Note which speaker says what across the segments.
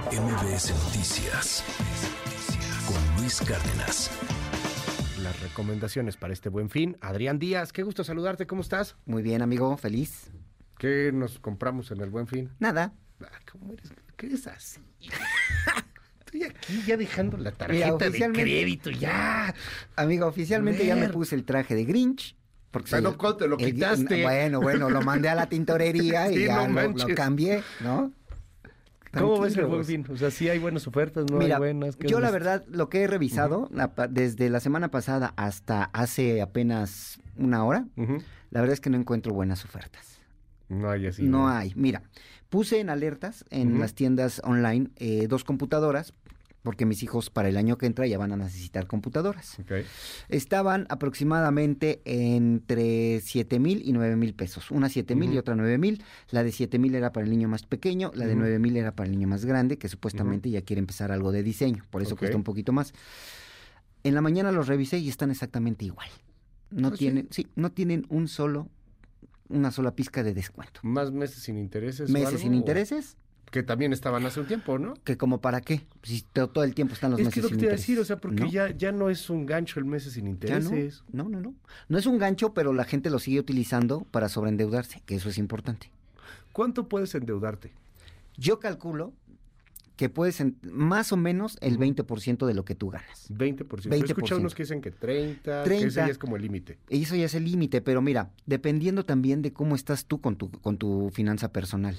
Speaker 1: MBS Noticias con Luis Cárdenas.
Speaker 2: Las recomendaciones para este buen fin. Adrián Díaz, qué gusto saludarte, ¿cómo estás?
Speaker 3: Muy bien, amigo, feliz.
Speaker 2: ¿Qué nos compramos en el buen fin?
Speaker 3: Nada.
Speaker 2: Ah, ¿Cómo eres? ¿Qué eres así? Estoy aquí ya dejando la tarjeta
Speaker 3: Mira,
Speaker 2: de
Speaker 3: oficialmente-
Speaker 2: crédito, ya.
Speaker 3: Amigo, oficialmente ya me puse el traje de Grinch. Porque
Speaker 2: Pero
Speaker 3: soy-
Speaker 2: ¿cuándo te lo
Speaker 3: el-
Speaker 2: quitaste?
Speaker 3: bueno, bueno, lo mandé a la tintorería y ya
Speaker 2: no
Speaker 3: lo- cambié, ¿no?
Speaker 2: ¿Cómo ves el buen fin? O sea, sí hay buenas ofertas, no
Speaker 3: Mira,
Speaker 2: hay buenas. ¿qué
Speaker 3: yo la verdad, lo que he revisado, desde la semana pasada hasta hace apenas una hora, la verdad es que no encuentro buenas ofertas.
Speaker 2: No hay así.
Speaker 3: No hay. Mira, puse en alertas en las tiendas online eh, dos computadoras, porque mis hijos para el año que entra ya van a necesitar computadoras. Estaban aproximadamente entre 7 mil y 9 mil pesos. Una 7 mil y otra 9 mil. La de 7 mil era para el niño más pequeño, la de
Speaker 2: Ujú.
Speaker 3: 9 mil era para el niño más grande, que supuestamente ya quiere empezar algo de diseño. Por eso cuesta un poquito más. En la mañana los revisé y están exactamente igual. No
Speaker 2: ¿Ah,
Speaker 3: tienen, sí, no tienen un solo, una sola pizca de descuento.
Speaker 2: ¿Más meses sin intereses? o
Speaker 3: Meses
Speaker 2: algo?
Speaker 3: sin intereses,
Speaker 2: Que también estaban hace un tiempo, ¿no?
Speaker 3: que como para qué, si to- todo el tiempo están los
Speaker 2: es
Speaker 3: meses
Speaker 2: que es lo que te decir, o sea, porque
Speaker 3: ¿no?
Speaker 2: ya, ya no es un gancho el meses sin intereses.
Speaker 3: no, no, no, no. No es un gancho, pero la gente lo sigue utilizando para sobreendeudarse, que eso es importante.
Speaker 2: ¿Cuánto puedes endeudarte?
Speaker 3: Yo calculo que puedes en- más o menos el
Speaker 2: Ujú.
Speaker 3: 20% de lo que tú ganas.
Speaker 2: 20%. He escuchado
Speaker 3: 20%.
Speaker 2: unos que dicen que 30, que
Speaker 3: 30.
Speaker 2: ese ya es como el límite.
Speaker 3: Y eso ya es el límite, pero mira, dependiendo también de cómo estás tú con tu, con tu finanza personal.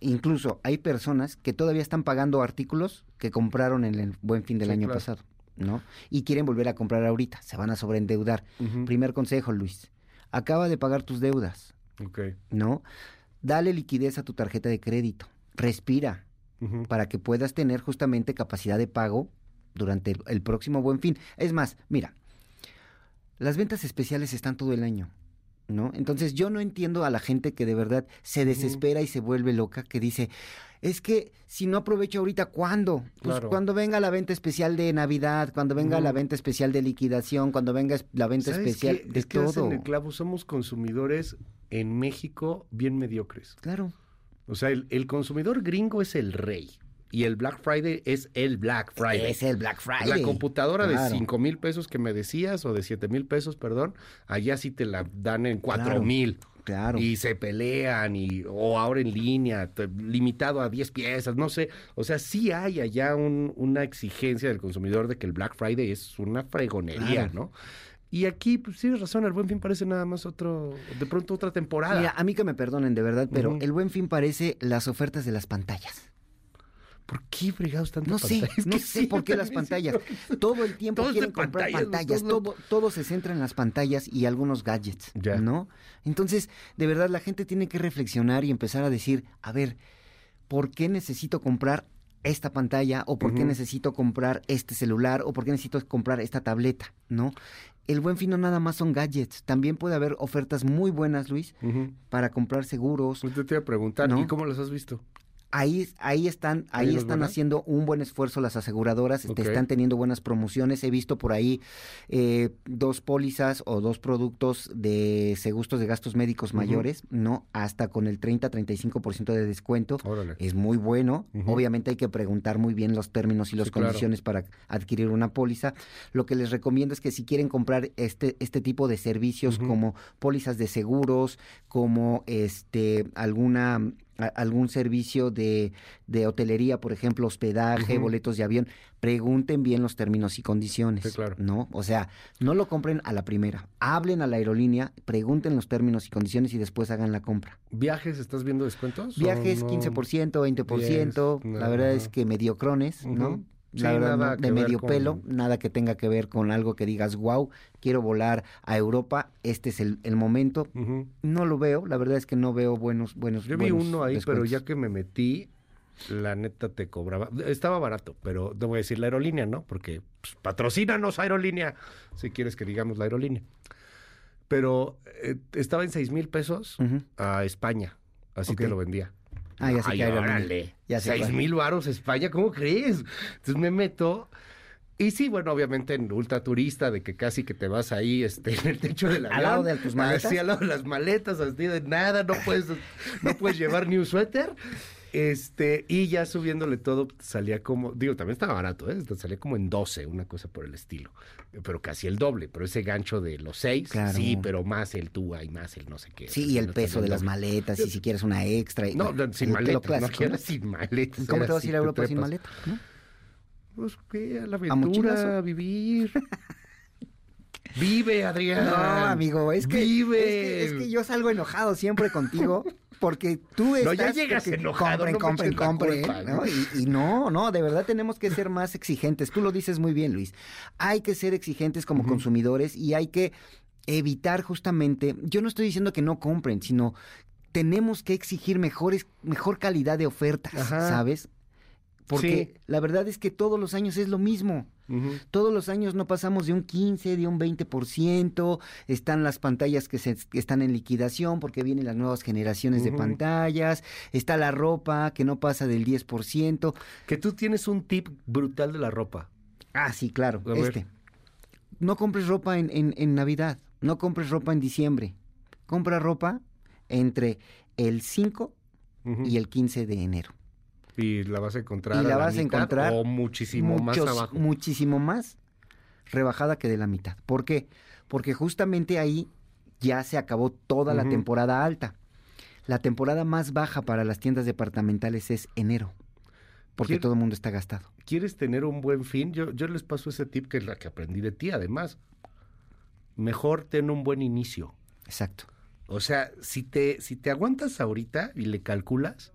Speaker 3: Incluso hay personas que todavía están pagando artículos que compraron en el buen fin del
Speaker 2: Sí,
Speaker 3: año
Speaker 2: claro.
Speaker 3: pasado, ¿no? Y quieren volver a comprar ahorita, se van a sobreendeudar. Primer consejo, Luis, acaba de pagar tus deudas,
Speaker 2: Ok.
Speaker 3: ¿no? Dale liquidez a tu tarjeta de crédito, respira Para que puedas tener justamente capacidad de pago durante el, el próximo buen fin. Es más, mira, las ventas especiales están todo el año, ¿no? Entonces yo no entiendo a la gente que de verdad se desespera y se vuelve loca, que dice, es que si no aprovecho ahorita, ¿cuándo? Pues
Speaker 2: Claro.
Speaker 3: cuando venga la venta especial de Navidad, cuando venga la venta especial de liquidación, cuando venga la venta
Speaker 2: ¿Sabes
Speaker 3: especial
Speaker 2: qué?
Speaker 3: de
Speaker 2: es que das en
Speaker 3: todo.
Speaker 2: el clavo, somos consumidores en México bien mediocres.
Speaker 3: Claro.
Speaker 2: O sea, el, el consumidor gringo es el rey. Y el Black Friday es el Black Friday.
Speaker 3: Es el Black Friday.
Speaker 2: La computadora
Speaker 3: Claro.
Speaker 2: de 5 mil pesos que me decías, o de 7 mil pesos, perdón, allá sí te la dan en 4
Speaker 3: Claro.
Speaker 2: mil.
Speaker 3: Claro.
Speaker 2: Y se pelean, y, o ahora en línea, limitado a 10 piezas, no sé. O sea, sí hay allá un- una exigencia del consumidor de que el Black Friday es una fregonería,
Speaker 3: Claro.
Speaker 2: ¿no? Y aquí, pues tienes razón, el Buen Fin parece nada más otro, de pronto otra temporada.
Speaker 3: Mira, a mí que me perdonen de verdad, pero el buen fin parece las ofertas de las pantallas.
Speaker 2: ¿Por qué fregados tanto
Speaker 3: No sé, no
Speaker 2: Que
Speaker 3: sé por qué las pantallas. Todo el tiempo quieren comprar
Speaker 2: pantallas,
Speaker 3: pantallas,
Speaker 2: todo-
Speaker 3: todo, todo se centra en las pantallas y algunos gadgets,
Speaker 2: Ya.
Speaker 3: ¿no? Entonces, de verdad, la gente tiene que reflexionar y empezar a decir, a ver, ¿por qué necesito comprar esta pantalla? ¿O por qué necesito comprar este celular? ¿O por qué necesito comprar esta tableta? ¿No? El buen fin no nada más son gadgets. También puede haber ofertas muy buenas, Luis, para comprar seguros,
Speaker 2: Pues te iba a preguntar,
Speaker 3: ¿No?
Speaker 2: ¿y cómo las has visto?
Speaker 3: Ahí, ahí están, ahí
Speaker 2: ¿Hay unas
Speaker 3: están haciendo un buen esfuerzo las aseguradoras, te
Speaker 2: Ok.
Speaker 3: están teniendo buenas promociones. He visto por ahí eh, dos pólizas o dos productos de seguros de gastos médicos mayores, ¿no? Hasta con el 30-35% de descuento.
Speaker 2: Órale.
Speaker 3: Es muy bueno. Obviamente hay que preguntar muy bien los términos y las
Speaker 2: Sí, claro.
Speaker 3: condiciones para adquirir una póliza. Lo que les recomiendo es que si quieren comprar este, este tipo de servicios como pólizas de seguros, como este alguna algún servicio de, de hotelería, por ejemplo, hospedaje, boletos de avión, pregunten bien los términos y condiciones.
Speaker 2: Sí, claro.
Speaker 3: ¿No? O sea, no lo compren a la primera. Hablen a la aerolínea, pregunten los términos y condiciones y después hagan la compra.
Speaker 2: ¿Viajes estás viendo descuentos?
Speaker 3: Viajes
Speaker 2: no?
Speaker 3: 15%, 20%,
Speaker 2: Diez,
Speaker 3: la verdad es que mediocrones, ¿no? La
Speaker 2: Sí,
Speaker 3: verdad,
Speaker 2: nada
Speaker 3: no,
Speaker 2: que
Speaker 3: de medio
Speaker 2: con-
Speaker 3: pelo, nada que tenga que ver con algo que digas, wow, quiero volar a Europa, este es el, el momento. No lo veo, la verdad es que no veo buenos, buenos.
Speaker 2: Yo vi uno ahí, pero ya que me metí, la neta te cobraba. Estaba barato, pero te voy a decir la aerolínea, ¿no? Porque pues, patrocínanos aerolínea, si quieres que digamos la aerolínea. Pero eh, estaba en seis mil pesos a España, así
Speaker 3: Ok.
Speaker 2: te lo vendía.
Speaker 3: Ah, ya sé
Speaker 2: Ay, órale.
Speaker 3: Ya sé
Speaker 2: Seis mil varos España, ¿cómo crees? Entonces me meto. Y sí, bueno, obviamente en ultra turista, de que casi que te vas ahí este, en el techo del avión.
Speaker 3: ¿Al lado de tus maletas?
Speaker 2: Así, al lado de las maletas, así de nada, no puedes, no puedes llevar ni un suéter. Este, y ya subiéndole todo, salía como, digo, también estaba barato, ¿eh? Salía como en 12, una cosa por el estilo. Pero casi el doble, pero ese gancho de los 6,
Speaker 3: Claro.
Speaker 2: sí, pero más el túa y más el no sé qué.
Speaker 3: Sí, y el
Speaker 2: no
Speaker 3: peso de las maletas, y si quieres una extra. y-
Speaker 2: No, no, sin maletas, no
Speaker 3: ¿no?
Speaker 2: sin maletas.
Speaker 3: ¿Cómo te vas a ir a Europa sin maleta? ¿no?
Speaker 2: Pues que a la aventura, a vivir. Vive, Adrián.
Speaker 3: No, amigo, es que,
Speaker 2: Vive.
Speaker 3: es que, es que yo salgo enojado siempre contigo porque tú estás...
Speaker 2: No, ya llegas
Speaker 3: porque
Speaker 2: enojado,
Speaker 3: Compren,
Speaker 2: no
Speaker 3: compren, compren.
Speaker 2: culpa,
Speaker 3: ¿no?
Speaker 2: ¿no?
Speaker 3: Y, y no, no, de verdad tenemos que ser más exigentes. Tú lo dices muy bien, Luis. Hay que ser exigentes como consumidores y hay que evitar justamente... Yo no estoy diciendo que no compren, sino tenemos que exigir mejores, mejor calidad de ofertas,
Speaker 2: Ajá.
Speaker 3: ¿sabes? Porque
Speaker 2: Sí.
Speaker 3: la verdad es que todos los años es lo mismo. Todos los años no pasamos de un 15, de un 20%. Están las pantallas que, se, que están en liquidación porque vienen las nuevas generaciones de pantallas. Está la ropa que no pasa del 10%.
Speaker 2: Que tú tienes un tip brutal de la ropa.
Speaker 3: Ah, sí, claro. Este. No compres ropa en, en- en Navidad. No compres ropa en diciembre. Compra ropa entre el 5
Speaker 2: Ujú.
Speaker 3: y el 15 de enero.
Speaker 2: Y la vas a encontrar
Speaker 3: Y la
Speaker 2: a la
Speaker 3: vas a encontrar
Speaker 2: o muchísimo más abajo.
Speaker 3: Muchísimo más rebajada que de la mitad. ¿Por qué? Porque justamente ahí ya se acabó toda la temporada alta. La temporada más baja para las tiendas departamentales es enero. Porque
Speaker 2: ¿Quién-
Speaker 3: todo el mundo está gastado.
Speaker 2: ¿Quieres tener un buen fin? Yo, yo les paso ese tip que es la que aprendí de ti, además. Mejor ten un buen inicio.
Speaker 3: Exacto.
Speaker 2: O sea, si te, si te aguantas ahorita y le calculas,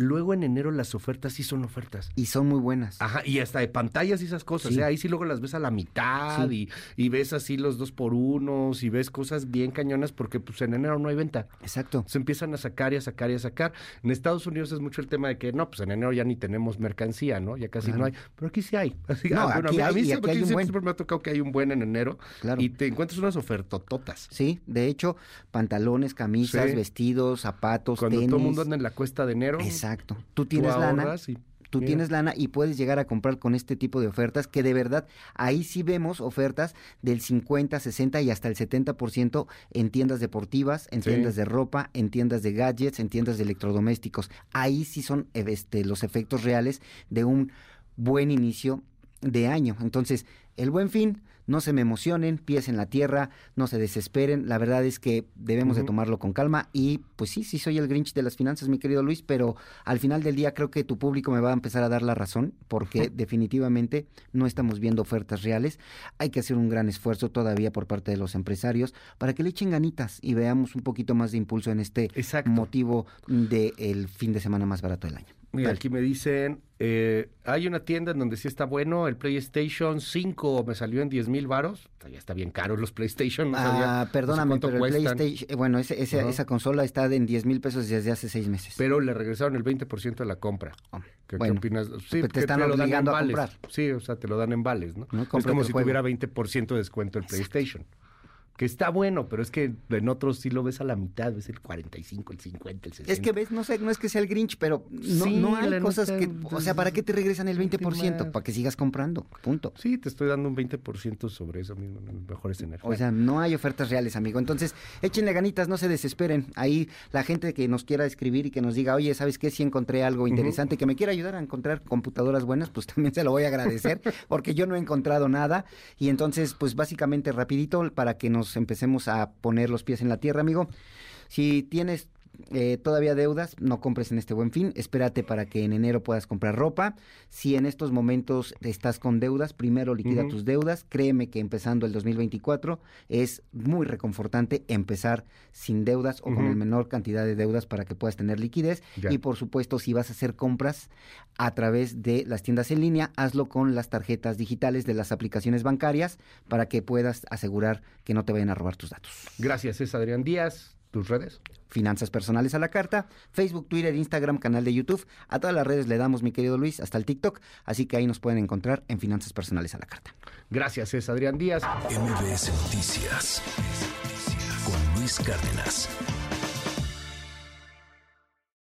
Speaker 2: luego en enero las ofertas sí son ofertas.
Speaker 3: Y son muy buenas.
Speaker 2: Ajá, y hasta de pantallas y esas cosas.
Speaker 3: Sí.
Speaker 2: ¿eh? Ahí sí luego las ves a la mitad
Speaker 3: Sí.
Speaker 2: y, y ves así los dos por unos y ves cosas bien cañonas porque pues en enero no hay venta.
Speaker 3: Exacto.
Speaker 2: Se empiezan a sacar y a sacar y a sacar. En Estados Unidos es mucho el tema de que no, pues en enero ya ni tenemos mercancía, ¿no? Ya casi
Speaker 3: Claro.
Speaker 2: no hay. Pero aquí sí hay. Así,
Speaker 3: No,
Speaker 2: ah, bueno,
Speaker 3: aquí
Speaker 2: a mí, a
Speaker 3: hay
Speaker 2: mí
Speaker 3: y
Speaker 2: siempre,
Speaker 3: hay un
Speaker 2: siempre-
Speaker 3: buen.
Speaker 2: siempre me ha tocado que hay un buen en enero
Speaker 3: Claro.
Speaker 2: y te encuentras unas ofertototas.
Speaker 3: Sí, de hecho, pantalones, camisas,
Speaker 2: Sí.
Speaker 3: vestidos, zapatos,
Speaker 2: Cuando
Speaker 3: tenis.
Speaker 2: todo el mundo anda en la cuesta de enero,
Speaker 3: Exacto. Tú
Speaker 2: tú
Speaker 3: tienes lana.
Speaker 2: y
Speaker 3: Tú
Speaker 2: mira.
Speaker 3: tienes lana y puedes llegar a comprar con este tipo de ofertas que de verdad ahí sí vemos ofertas del 50, 60 y hasta el 70% en tiendas deportivas, en
Speaker 2: Sí.
Speaker 3: tiendas de ropa, en tiendas de gadgets, en tiendas de electrodomésticos. Ahí sí son este, los efectos reales de un buen inicio de año. Entonces, el buen fin, no se me emocionen, pies en la tierra, no se desesperen. La verdad es que debemos de tomarlo con calma y pues sí, sí soy el Grinch de las finanzas, mi querido Luis, pero al final del día creo que tu público me va a empezar a dar la razón porque definitivamente no estamos viendo ofertas reales. Hay que hacer un gran esfuerzo todavía por parte de los empresarios para que le echen ganitas y veamos un poquito más de impulso en este
Speaker 2: Exacto.
Speaker 3: motivo del fin de semana más barato del año.
Speaker 2: Mira, aquí me dicen, eh, hay una tienda en donde sí está bueno, el PlayStation 5 me salió en 10 mil varos, ya está bien caro los PlayStation, no sabía,
Speaker 3: Ah,
Speaker 2: no sé
Speaker 3: perdóname, pero el PlayStation, eh, bueno, ese- ese- esa consola está en 10 mil pesos desde hace seis meses.
Speaker 2: pero le regresaron el 20% de la compra.
Speaker 3: Oh,
Speaker 2: ¿Qué, qué
Speaker 3: bueno,
Speaker 2: opinas? Sí,
Speaker 3: te están obligando a
Speaker 2: vales.
Speaker 3: comprar.
Speaker 2: Sí, o sea, te lo dan en vales, ¿no?
Speaker 3: No,
Speaker 2: es como si
Speaker 3: juego.
Speaker 2: tuviera 20% de descuento el PlayStation. Que está bueno, pero es que en otros sí lo ves a la mitad, ves el 45, el 50, el 60.
Speaker 3: Es que ves, no sé, no es que sea el Grinch, pero no,
Speaker 2: Sí,
Speaker 3: no hay cosas que, o sea, ¿para qué te regresan el 20%?
Speaker 2: más.
Speaker 3: Para que sigas comprando, punto.
Speaker 2: Sí, te estoy dando un 20% sobre eso mismo, en el mejor escenario.
Speaker 3: O sea, no hay ofertas reales, amigo. Entonces, échenle ganitas, no se desesperen. Ahí la gente que nos quiera escribir y que nos diga, oye, ¿sabes qué? Si encontré algo interesante, que me quiera ayudar a encontrar computadoras buenas, pues también se lo voy a agradecer, porque yo no he encontrado nada. Y entonces, pues básicamente rapidito, para que nos empecemos a poner los pies en la tierra, amigo. Si tienes eh, todavía deudas, no compres en este buen fin, espérate para que en enero puedas comprar ropa. Si en estos momentos estás con deudas, primero liquida tus deudas. Créeme que empezando el 2024 es muy reconfortante empezar sin deudas o con el menor cantidad de deudas para que puedas tener liquidez.
Speaker 2: Ya.
Speaker 3: Y por supuesto, si vas a hacer compras a través de las tiendas en línea, hazlo con las tarjetas digitales de las aplicaciones bancarias para que puedas asegurar que no te vayan a robar tus datos.
Speaker 2: Gracias, es Adrián Díaz. ¿Tus redes?
Speaker 3: Finanzas personales a la carta, Facebook, Twitter, Instagram, canal de YouTube. A todas las redes le damos, mi querido Luis, hasta el TikTok. Así que ahí nos pueden encontrar en Finanzas personales a la carta.
Speaker 2: Gracias, es Adrián Díaz.
Speaker 1: MBS Noticias con Luis Cárdenas.